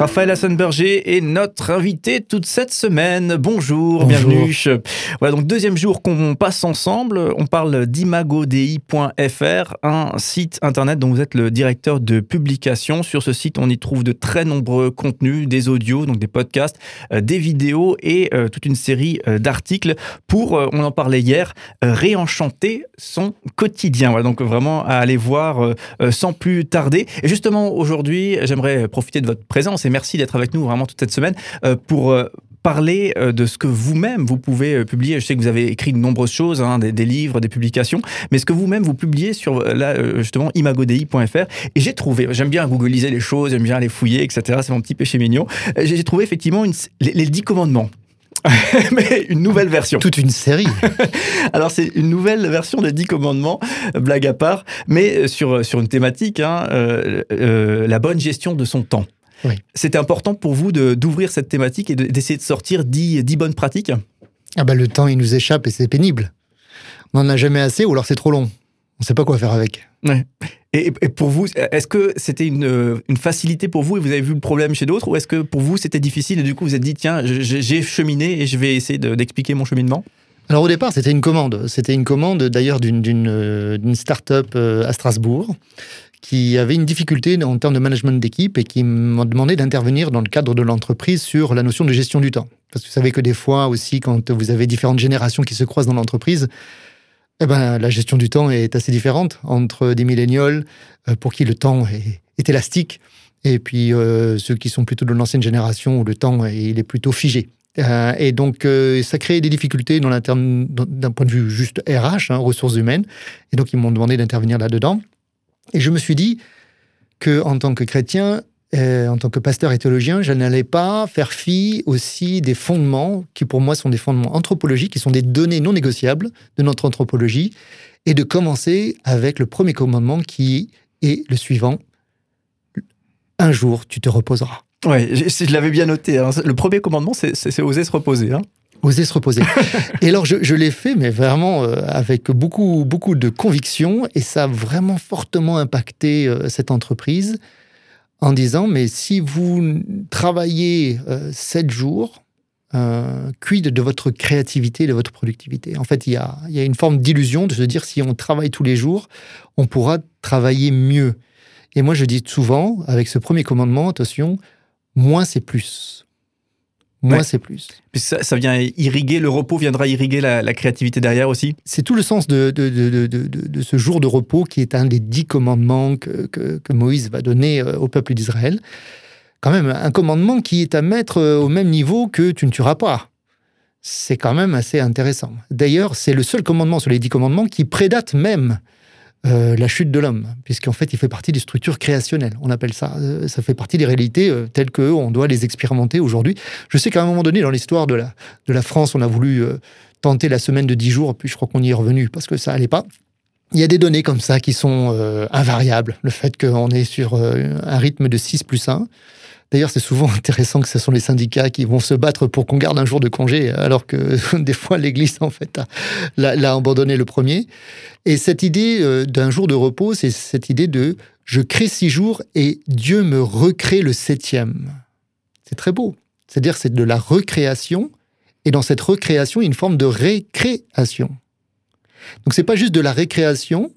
Raphaël Hassan-Berger est notre invité toute cette semaine. Bonjour, bienvenue. Voilà, donc deuxième jour qu'on passe ensemble. On parle d'imagodei.fr, un site internet dont vous êtes le directeur de publication. Sur ce site, on y trouve de très nombreux contenus, des audios, donc des podcasts, euh, des vidéos et euh, toute une série euh, d'articles pour, on en parlait hier, réenchanter son quotidien. Voilà, donc vraiment à aller voir sans plus tarder. Et justement, aujourd'hui, j'aimerais profiter de votre présence merci d'être avec nous vraiment toute cette semaine euh, pour euh, parler euh, de ce que vous-même vous pouvez publier. Je sais que vous avez écrit de nombreuses choses, hein, des, livres, des publications, mais ce que vous-même vous publiez sur là justement imagodei.fr. Et j'ai trouvé, j'aime bien googliser les choses, j'aime bien les fouiller, etc. C'est mon petit péché mignon. J'ai trouvé effectivement les, les dix commandements. mais une nouvelle version. Toute une série. Alors c'est une nouvelle version des Dix Commandements, blague à part, mais sur, sur une thématique, hein, la bonne gestion de son temps. C'était important pour vous d'ouvrir cette thématique et d'essayer de, sortir dix, bonnes pratiques? Ah bah, Le temps, il nous échappe et c'est pénible. On n'en a jamais assez ou alors c'est trop long. On ne sait pas quoi faire avec. Et, pour vous, est-ce que c'était une, facilité pour vous et vous avez vu le problème chez d'autres ou est-ce que pour vous c'était difficile et du coup vous êtes dit tiens, j'ai cheminé et je vais essayer d'expliquer mon cheminement? Alors au départ, c'était une commande. C'était une commande d'ailleurs d'une euh, start-up euh, à Strasbourg qui avait une difficulté en termes de management d'équipe et qui m'a demandé d'intervenir dans le cadre de l'entreprise sur la notion de gestion du temps. Parce que vous savez que des fois aussi, quand vous avez différentes générations qui se croisent dans l'entreprise, eh ben, la gestion du temps est assez différente entre des millénials euh, pour qui le temps est, élastique et puis euh, ceux qui sont plutôt de l'ancienne génération où le temps il est plutôt figé. Euh, et donc, ça crée des difficultés d'un point de vue juste RH, hein, ressources humaines. Et donc, ils m'ont demandé d'intervenir là-dedans. Et je me suis dit que en tant que chrétien, euh, en tant que pasteur et théologien, je n'allais pas faire fi aussi des fondements qui pour moi sont des fondements anthropologiques, qui sont des données non négociables de notre anthropologie, et de commencer avec le premier commandement qui est le suivant. Un jour, tu te reposeras. Oui, je, l'avais bien noté. Hein. Le premier commandement, c'est oser se reposer. Hein. Oser se reposer. et alors, je, l'ai fait, mais vraiment euh, avec beaucoup, beaucoup de conviction, et ça a vraiment fortement impacté euh, cette entreprise en disant, mais si vous travaillez euh, sept jours, quid de votre créativité, de votre productivité? En fait, il y a, il y a une forme d'illusion de se dire, si on travaille tous les jours, on pourra travailler mieux. Et moi, je dis souvent, avec ce premier commandement, attention, moins c'est plus. Moins c'est plus. ça, ça, vient irriguer, le repos viendra irriguer la, créativité derrière aussi C'est tout le sens de, de, de, de, ce jour de repos qui est un des dix commandements que, que, Moïse va donner euh, au peuple d'Israël. Quand même, un commandement qui est à mettre euh, au même niveau que tu ne tueras pas. C'est quand même assez intéressant. D'ailleurs, c'est le seul commandement sur les dix commandements qui prédate même euh, la chute de l'homme, puisqu'en fait, il fait partie des structures créationnelles. On appelle ça. Euh, ça fait partie des réalités euh, telles qu'on doit les expérimenter aujourd'hui. Je sais qu'à un moment donné, dans l'histoire de la, de la France, on a voulu tenter la semaine de 10 jours, puis je crois qu'on y est revenu parce que ça allait pas. Il y a des données comme ça qui sont invariables. Le fait qu'on est sur un rythme de 6 plus 1, D'ailleurs, c'est souvent intéressant que ce sont les syndicats qui vont se battre pour qu'on garde un jour de congé, alors que des fois l'Église, en fait, l'a abandonné le premier. Et cette idée euh, d'un jour de repos, c'est cette idée de je crée six jours et Dieu me recrée le septième. C'est très beau. C'est-à-dire, c'est de la recréation. Et dans cette recréation, une forme de récréation. Donc, c'est pas juste de la récréation,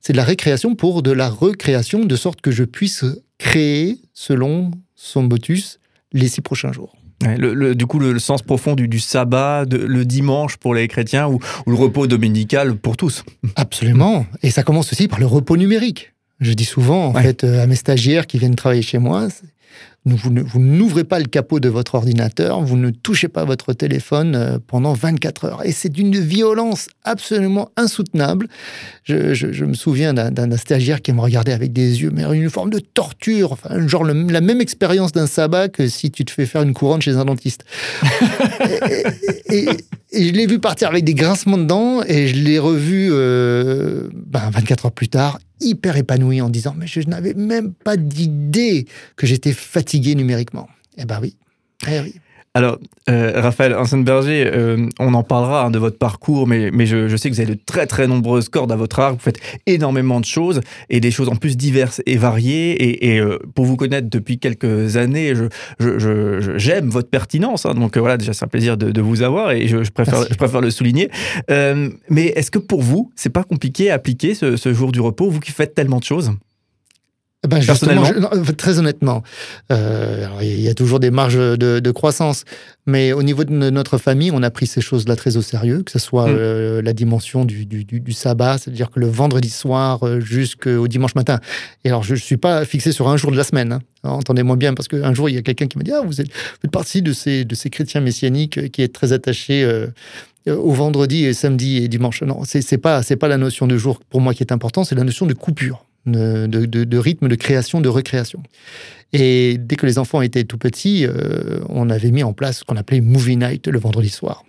c'est de la récréation pour de la recréation, de sorte que je puisse créer selon son motus les six prochains jours. le, du coup, le, sens profond du, sabbat, le dimanche pour les chrétiens ou, le repos dominical pour tous. Absolument. Et ça commence aussi par le repos numérique. Je dis souvent, en fait, euh, à mes stagiaires qui viennent travailler chez moi, vous n'ouvrez pas le capot de votre ordinateur, vous ne touchez pas votre téléphone euh, pendant 24 heures. Et c'est d'une violence absolument insoutenable. Je, me souviens d'un stagiaire qui me regardait avec des yeux, mais une forme de torture, enfin, genre la même expérience d'un sabbat que si tu te fais faire une couronne chez un dentiste. et, je l'ai vu partir avec des grincements de dents et je l'ai revu euh, ben, 24 heures plus tard, hyper épanoui en disant Mais je n'avais même pas d'idée que j'étais fatigué numériquement. Eh ben oui. Eh oui. Alors, euh, Raphaël Hansenberger, euh, on en parlera hein, de votre parcours, mais, mais je, sais que vous avez de très très nombreuses cordes à votre arc, vous faites énormément de choses, et des choses en plus diverses et variées, et, euh, pour vous connaître depuis quelques années, j'aime je, votre pertinence, hein. donc voilà, déjà c'est un plaisir de, vous avoir, et je, préfère, je préfère le souligner. mais est-ce que pour vous, c'est pas compliqué à appliquer ce, ce jour du repos, vous qui faites tellement de choses? Ben justement, très honnêtement, euh, il y a toujours des marges de, croissance, mais au niveau de notre famille, on a pris ces choses-là très au sérieux, que ce soit mm. euh, la dimension du, du, sabbat, c'est-à-dire que le vendredi soir euh, jusqu'au dimanche matin. Et alors, je ne suis pas fixé sur un jour de la semaine. Hein. Entendez-moi bien, parce qu'un jour, il y a quelqu'un qui m'a dit Ah, vous êtes, faites partie de ces, de ces chrétiens messianiques qui est très attachés au vendredi et samedi et dimanche. Non, c'est pas, pas la notion de jour pour moi qui est important, c'est la notion de coupure de, rythme, de création, de recréation. Et dès que les enfants étaient tout petits, euh, on avait mis en place ce qu'on appelait Movie Night le vendredi soir.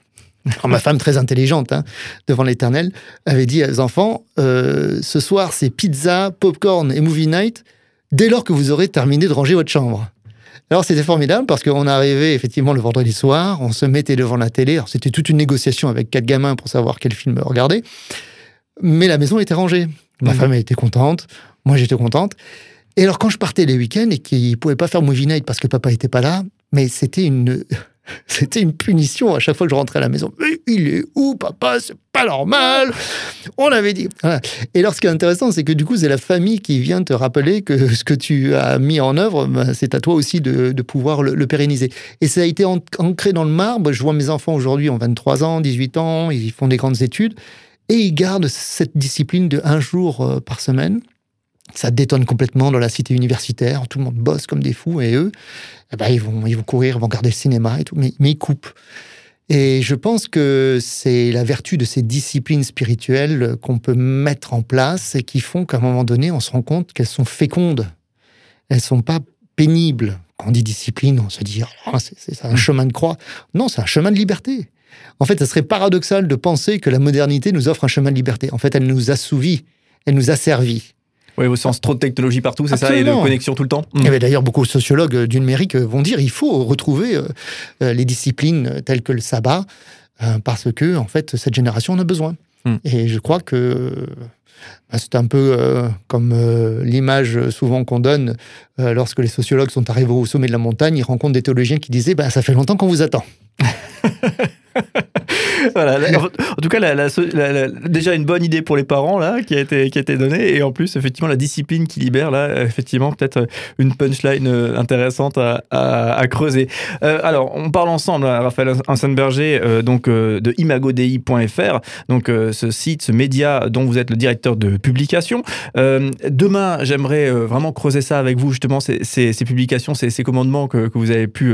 ma femme, très intelligente, hein, devant l'éternel, avait dit aux enfants euh, Ce soir, c'est pizza, popcorn et movie night dès lors que vous aurez terminé de ranger votre chambre. Alors c'était formidable parce qu'on arrivait effectivement le vendredi soir, on se mettait devant la télé. C'était toute une négociation avec quatre gamins pour savoir quel film regarder. Mais la maison était rangée. Ma mhm. femme était contente, moi j'étais contente. Et alors quand je partais les week-ends et qu'ils ne pouvaient pas faire movie night parce que papa n'était pas là, mais c'était une... C'était une punition à chaque fois que je rentrais à la maison. Mais il est où, papa? C'est pas normal. On l'avait dit. Et alors, ce qui est intéressant, c'est que du coup, c'est la famille qui vient te rappeler que ce que tu as mis en œuvre, ben, c'est à toi aussi de, pouvoir le, pérenniser. Et ça a été ancré dans le marbre. Je vois mes enfants aujourd'hui ont 23 ans, 18 ans, ils font des grandes études. Et ils gardent cette discipline de un jour euh, par semaine. Ça détonne complètement dans la cité universitaire. Tout le monde bosse comme des fous et eux, eh ben, ils, vont, ils vont courir, ils vont regarder le cinéma et tout, mais, mais ils coupent. Et je pense que c'est la vertu de ces disciplines spirituelles qu'on peut mettre en place et qui font qu'à un moment donné, on se rend compte qu'elles sont fécondes. Elles sont pas pénibles. Quand on dit discipline, on se dit, oh, c'est un chemin de croix. Non, c'est un chemin de liberté. En fait, ça serait paradoxal de penser que la modernité nous offre un chemin de liberté. En fait, elle nous assouvit, elle nous a servi. Oui, au sens trop de technologie partout, c'est ça, et de connexion tout le temps. Hmm. D'ailleurs, beaucoup de sociologues du numérique vont dire qu'il faut retrouver euh, euh, les disciplines telles que le sabbat, euh, parce que, en fait, cette génération en a besoin. Hmm. Et je crois que bah, c'est un peu comme l'image souvent qu'on donne lorsque les sociologues sont arrivés au sommet de la montagne, ils rencontrent des théologiens qui disaient bah, Ça fait longtemps qu'on vous attend. voilà. En tout cas, déjà une bonne idée pour les parents là qui a été qui a été donnée et en plus effectivement la discipline qui libère là effectivement peut-être une punchline euh, intéressante à, à, creuser. Euh, alors on parle ensemble, hein, Raphaël Hansenberger, euh, donc de imagodei.fr, donc ce site, ce média dont vous êtes le directeur de publication. demain, j'aimerais vraiment creuser ça avec vous justement ces, ces, publications, ces, ces commandements que, que, vous avez pu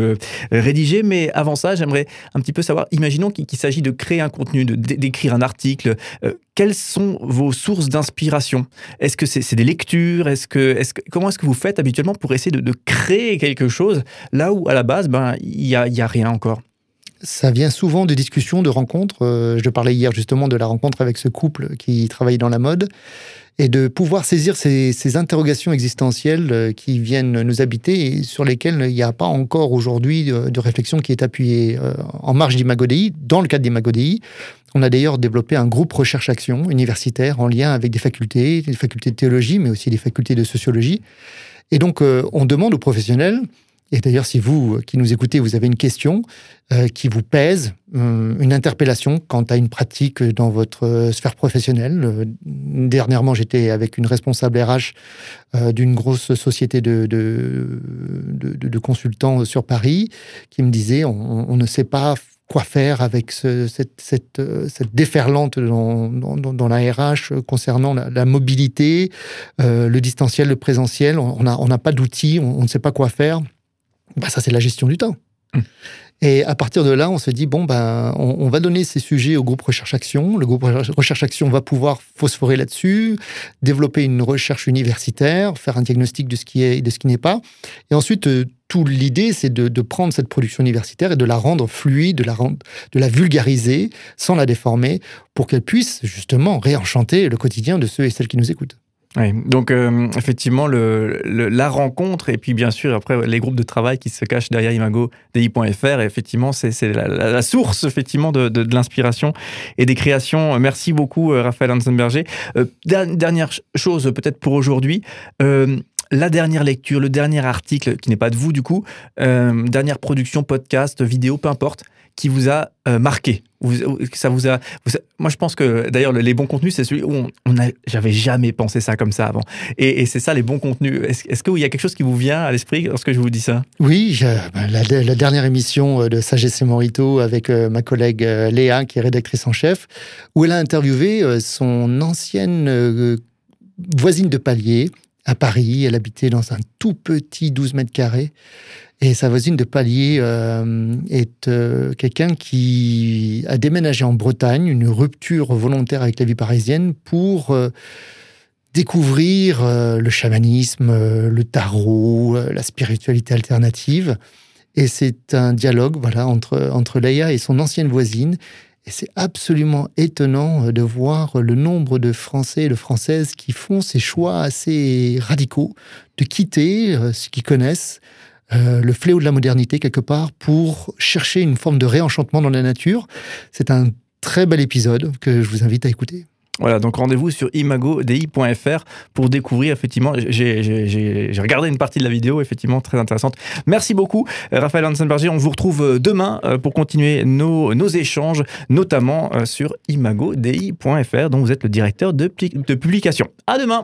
rédiger. Mais avant ça, j'aimerais un petit peu savoir. Imaginons qu'il s'agit de créer un contenu, d'écrire un article. Euh, quelles sont vos sources d'inspiration? Est-ce que c'est des lectures? Est-ce que, comment est-ce que vous faites habituellement pour essayer de, créer quelque chose là où à la base, ben il y a rien encore? Ça vient souvent de discussions, de rencontres. Euh, je parlais hier justement de la rencontre avec ce couple qui travaille dans la mode et de pouvoir saisir ces, interrogations existentielles euh, qui viennent nous habiter et sur lesquelles il n'y a pas encore aujourd'hui de, réflexion qui est appuyée euh, en marge d'Imagodei. Dans le cadre d'Imagodei, on a d'ailleurs développé un groupe recherche-action universitaire en lien avec des facultés, des facultés de théologie, mais aussi des facultés de sociologie. Et donc, on demande aux professionnels et d'ailleurs, si vous euh, qui nous écoutez, vous avez une question euh, qui vous pèse, euh, une interpellation quant à une pratique dans votre sphère professionnelle. dernièrement, j'étais avec une responsable RH d'une grosse société de, de, de, consultants sur Paris qui me disait on, ne sait pas quoi faire avec cette, cette, cette, déferlante dans, dans, dans, la RH concernant la, mobilité, le distanciel, le présentiel. On n'a on pas d'outils, on ne sait pas quoi faire. Bah, ça c'est la gestion du temps. Hum. Et à partir de là, on se dit, bon, ben, on, va donner ces sujets au groupe Recherche Action. Le groupe Recherche Action va pouvoir phosphorer là-dessus, développer une recherche universitaire, faire un diagnostic de ce qui est et de ce qui n'est pas. Et ensuite, euh, toute l'idée, c'est de, prendre cette production universitaire et de la rendre fluide, de la, rendre, de la vulgariser sans la déformer pour qu'elle puisse justement réenchanter le quotidien de ceux et celles qui nous écoutent. Oui, donc euh, effectivement, la rencontre et puis bien sûr après les groupes de travail qui se cachent derrière imago.di.fr, effectivement, c'est la, source effectivement de, l'inspiration et des créations. Merci beaucoup, euh, Raphaël Hansenberger. Euh, dernière chose peut-être pour aujourd'hui. la dernière lecture, le dernier article, qui n'est pas de vous du coup, dernière production, podcast, vidéo, peu importe, qui vous a marqué ça vous a, moi, je pense que d'ailleurs, les bons contenus, c'est celui où on, a, j'avais jamais pensé ça comme ça avant. Et, c'est ça, les bons contenus. Est-ce, qu'il y a quelque chose qui vous vient à l'esprit lorsque je vous dis ça? Oui, ben, la, dernière émission euh, de Sagesse et Morito avec euh, ma collègue euh, Léa, qui est rédactrice en chef, où elle a interviewé son ancienne voisine de palier à Paris. Elle habitait dans un tout petit 12 mètres carrés. Et sa voisine de palier euh, est euh, quelqu'un qui a déménagé en Bretagne, une rupture volontaire avec la vie parisienne pour euh, découvrir le chamanisme, le tarot, la spiritualité alternative. Et c'est un dialogue voilà, entre, entre Leia et son ancienne voisine. Et c'est absolument étonnant de voir le nombre de Français et de Françaises qui font ces choix assez radicaux de quitter ce qu'ils connaissent euh, le fléau de la modernité quelque part pour chercher une forme de réenchantement dans la nature. C'est un très bel épisode que je vous invite à écouter. Voilà, donc rendez-vous sur imagodi.fr pour découvrir, effectivement, j'ai regardé une partie de la vidéo, effectivement, très intéressante. Merci beaucoup, Raphaël Hansenberger. On vous retrouve euh, demain euh, pour continuer nos, échanges, notamment sur imagodi.fr, dont vous êtes le directeur de, de publication. À demain!